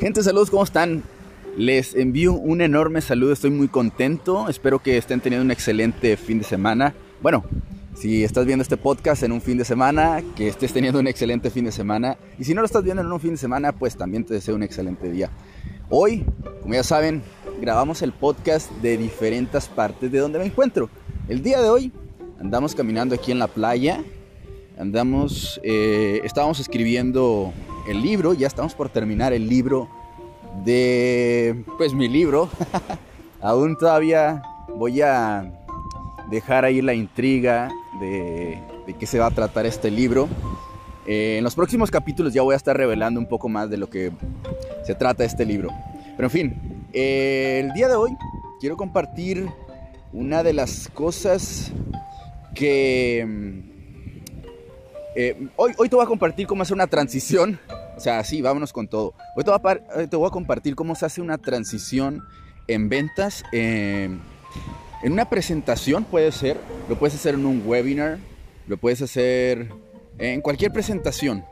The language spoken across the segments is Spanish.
Gente, saludos, ¿cómo están? Les envío un enorme saludo, estoy muy contento, espero que estén teniendo un excelente fin de semana. Bueno, si estás viendo este podcast en un fin de semana, que estés teniendo un excelente fin de semana. Y si no lo estás viendo en un fin de semana, pues también te deseo un excelente día. Hoy, como ya saben, grabamos el podcast de diferentes partes de donde me encuentro. El día de hoy andamos caminando aquí en la playa, andamos, eh, estábamos escribiendo el libro, ya estamos por terminar el libro de, pues mi libro. Aún todavía voy a dejar ahí la intriga de, de qué se va a tratar este libro. Eh, en los próximos capítulos ya voy a estar revelando un poco más de lo que se trata este libro. Pero en fin, eh, el día de hoy quiero compartir una de las cosas que... Mm, eh, hoy, hoy te voy a compartir cómo hacer una transición. O sea, sí, vámonos con todo. Hoy te voy a, te voy a compartir cómo se hace una transición en ventas. en una presentación puede ser. Lo puedes hacer en un webinar. Lo puedes hacer en cualquier presentación.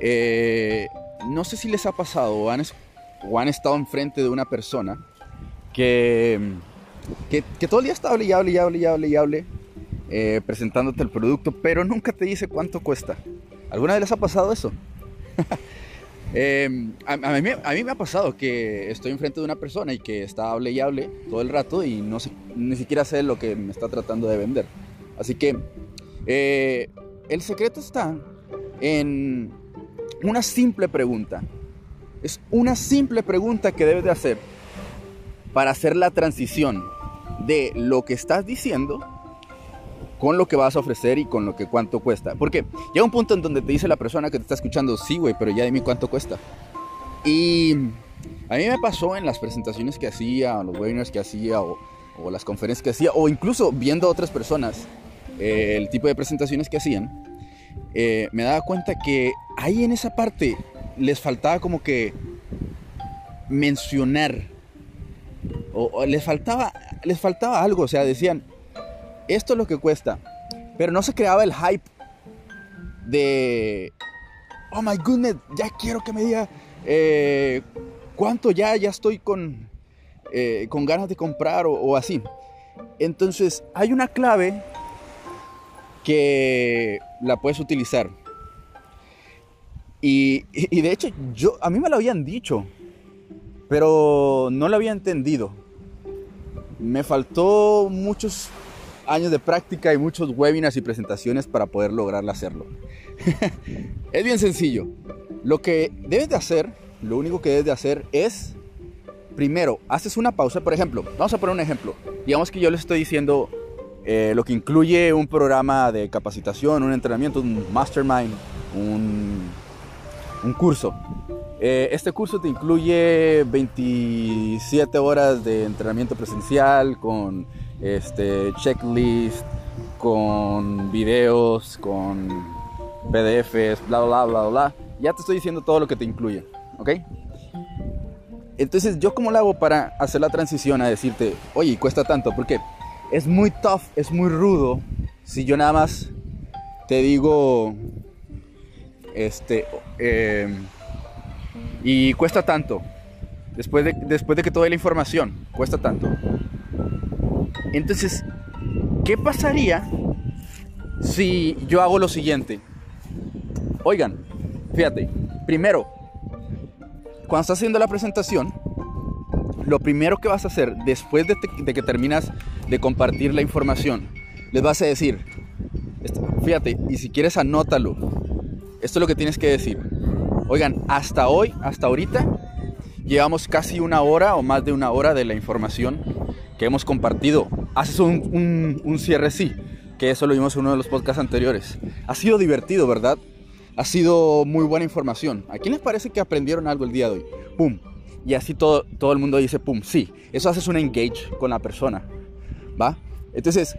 Eh, no sé si les ha pasado o han, o han estado enfrente de una persona que, que, todo el día está hable y hable y hable y hable y hable eh, presentándote el producto, pero nunca te dice cuánto cuesta. ¿Alguna vez les ha pasado eso? Em, a, mí, me ha pasado que estoy enfrente de una persona y que está hable y hable todo el rato y no sé, ni siquiera sé lo que me está tratando de vender. Así que eh, el secreto está en una simple pregunta. Es una simple pregunta que debes de hacer para hacer la transición de lo que estás diciendo con lo que vas a ofrecer y con lo que cuánto cuesta. Porque llega un punto en donde te dice la persona que te está escuchando, sí, güey, pero ya dime cuánto cuesta. Y a mí me pasó en las presentaciones que hacía, o los webinars que hacía, o, las conferencias que hacía, o incluso viendo a otras personas eh, el tipo de presentaciones que hacían, eh, me daba cuenta que ahí en esa parte les faltaba como que mencionar o, les faltaba les faltaba algo, o sea, decían esto es lo que cuesta, pero no se creaba el hype de oh my goodness, ya quiero que me diga eh, cuánto ya ya estoy con eh, con ganas de comprar o así. Entonces hay una clave que la puedes utilizar. Y, de hecho, yo, a mí me lo habían dicho, pero no lo había entendido. Me faltó muchos años de práctica y muchos webinars y presentaciones para poder lograr hacerlo. es bien sencillo. Lo que debes de hacer, lo único que debes de hacer es, primero, haces una pausa. Por ejemplo, vamos a poner un ejemplo. Digamos que yo les estoy diciendo, eh, lo que incluye un programa de capacitación, un entrenamiento, un mastermind, un, un curso. Eh, este curso te incluye 27 horas de entrenamiento presencial con este, checklist, con videos, con PDFs, bla, bla, bla, bla, Ya te estoy diciendo todo lo que te incluye, ¿ok? Entonces, ¿yo cómo lo hago para hacer la transición a decirte, oye, cuesta tanto? Porque es muy tough, es muy rudo. Si yo nada más te digo, este, em, y cuesta tanto. Después de, después de que toda la información, cuesta tanto. Entonces, ¿qué pasaría si yo hago lo siguiente? Oigan, fíjate, primero, cuando estás haciendo la presentación, lo primero que vas a hacer después de, que terminas de compartir la información, les vas a decir, fíjate, y si quieres anótalo, esto es lo que tienes que decir. Oigan, hasta hoy, hasta ahorita, llevamos casi una hora o más de una hora de la información que hemos compartido. Haces un, un cierre, sí, que eso lo vimos en uno de los podcasts anteriores. Ha sido divertido, ¿verdad? Ha sido muy buena información. ¿A quién les parece que aprendieron algo el día de hoy? ¡Pum! y así todo, todo el mundo dice, pum, sí, eso haces un engage con la persona, ¿va? Entonces,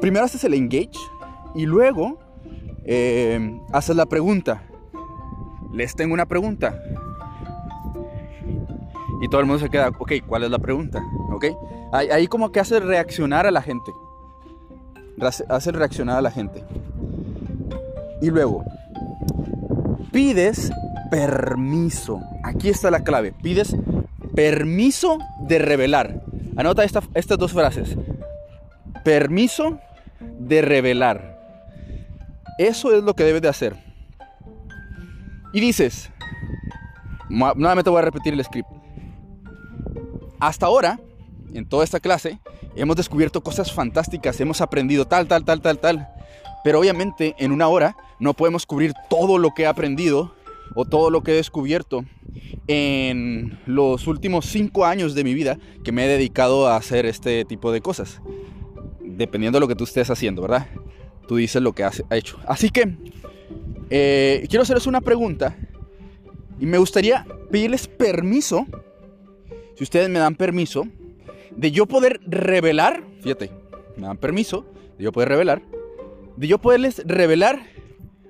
primero haces el engage y luego eh, haces la pregunta. Les tengo una pregunta. Y todo el mundo se queda, ok, ¿cuál es la pregunta? ¿Ok? Ahí, como que hace reaccionar a la gente. Hace reaccionar a la gente. Y luego, pides permiso. Aquí está la clave. Pides permiso de revelar. Anota estas dos frases. Permiso de revelar. Eso es lo que debes de hacer. Y dices, nuevamente voy a repetir el script. Hasta ahora, en toda esta clase, hemos descubierto cosas fantásticas, hemos aprendido tal, tal, tal, tal, tal. Pero obviamente en una hora no podemos cubrir todo lo que he aprendido o todo lo que he descubierto en los últimos cinco años de mi vida que me he dedicado a hacer este tipo de cosas. Dependiendo de lo que tú estés haciendo, ¿verdad? Tú dices lo que has hecho. Así que eh, quiero hacerles una pregunta y me gustaría pedirles permiso, si ustedes me dan permiso, de yo poder revelar, fíjate, me dan permiso de yo poder revelar, de yo poderles revelar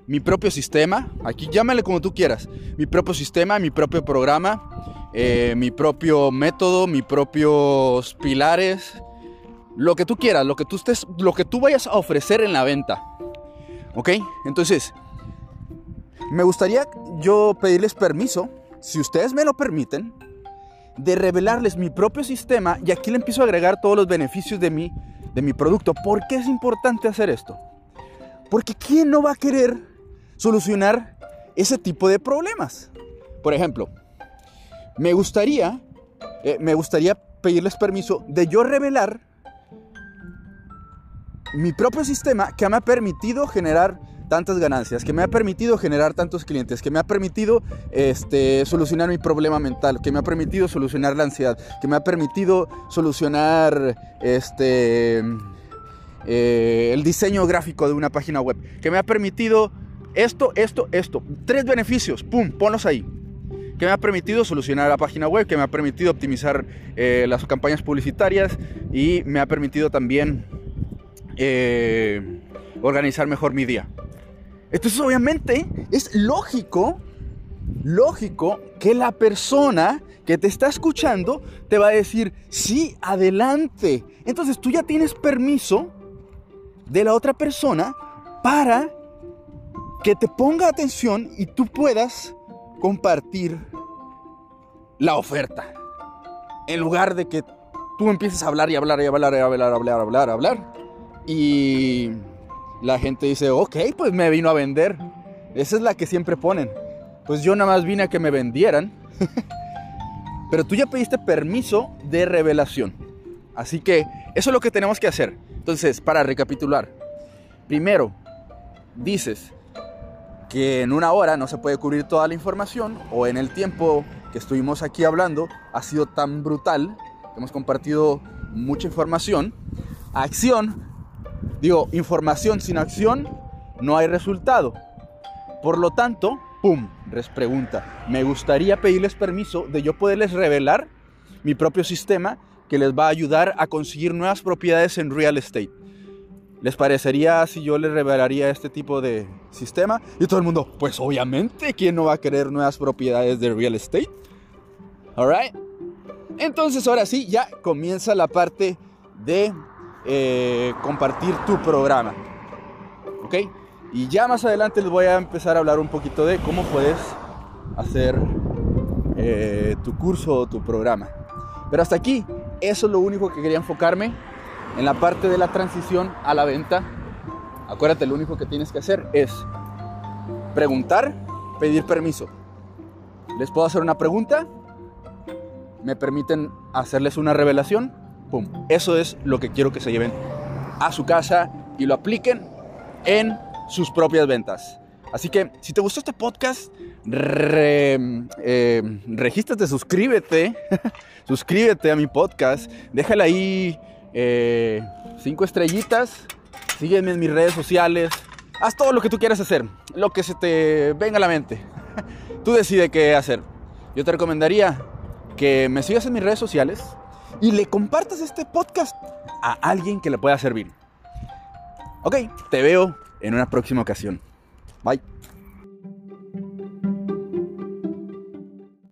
mi propio sistema, aquí llámale como tú quieras, mi propio sistema, mi propio programa, eh, mi propio método, mis propios pilares, lo que tú quieras, lo que tú estés, lo que tú vayas a ofrecer en la venta. ¿Ok? Entonces, me gustaría yo pedirles permiso, si ustedes me lo permiten, de revelarles mi propio sistema y aquí le empiezo a agregar todos los beneficios de mi, de mi producto. ¿Por qué es importante hacer esto? Porque ¿quién no va a querer solucionar ese tipo de problemas. Por ejemplo, me gustaría, eh, me gustaría pedirles permiso de yo revelar mi propio sistema que me ha permitido generar tantas ganancias, que me ha permitido generar tantos clientes, que me ha permitido este, solucionar mi problema mental, que me ha permitido solucionar la ansiedad, que me ha permitido solucionar este, eh, el diseño gráfico de una página web, que me ha permitido esto, esto, esto. Tres beneficios, ¡pum! Ponlos ahí. Que me ha permitido solucionar la página web, que me ha permitido optimizar eh, las campañas publicitarias y me ha permitido también eh, organizar mejor mi día. Entonces obviamente es lógico, lógico que la persona que te está escuchando te va a decir, sí, adelante. Entonces tú ya tienes permiso de la otra persona para que te ponga atención y tú puedas compartir la oferta. En lugar de que tú empieces a hablar y hablar y hablar y hablar, hablar, hablar, hablar. Y la gente dice, ok, pues me vino a vender. Esa es la que siempre ponen. Pues yo nada más vine a que me vendieran. Pero tú ya pediste permiso de revelación. Así que eso es lo que tenemos que hacer. Entonces, para recapitular. Primero, dices, que en una hora no se puede cubrir toda la información o en el tiempo que estuvimos aquí hablando ha sido tan brutal, hemos compartido mucha información, acción, digo, información sin acción no hay resultado. Por lo tanto, ¡pum! Les pregunta, me gustaría pedirles permiso de yo poderles revelar mi propio sistema que les va a ayudar a conseguir nuevas propiedades en real estate. ¿Les parecería si yo les revelaría este tipo de sistema? Y todo el mundo, pues obviamente, ¿quién no va a querer nuevas propiedades de real estate? Alright. Entonces ahora sí, ya comienza la parte de eh, compartir tu programa. ¿Ok? Y ya más adelante les voy a empezar a hablar un poquito de cómo puedes hacer eh, tu curso o tu programa. Pero hasta aquí, eso es lo único que quería enfocarme en la parte de la transición a la venta, acuérdate, lo único que tienes que hacer es preguntar, pedir permiso. ¿Les puedo hacer una pregunta? ¿Me permiten hacerles una revelación? Eso es lo que quiero que se lleven a su casa y lo apliquen en sus propias ventas. Así que si te gustó este podcast, eh, regístrate, suscríbete, suscríbete a mi podcast, déjala ahí eh, cinco estrellitas, sígueme en mis redes sociales, haz todo lo que tú quieras hacer, lo que se te venga a la mente. Tú decides qué hacer. Yo te recomendaría que me sigas en mis redes sociales y le compartas este podcast a alguien que le pueda servir. Ok, te veo en una próxima ocasión. Bye.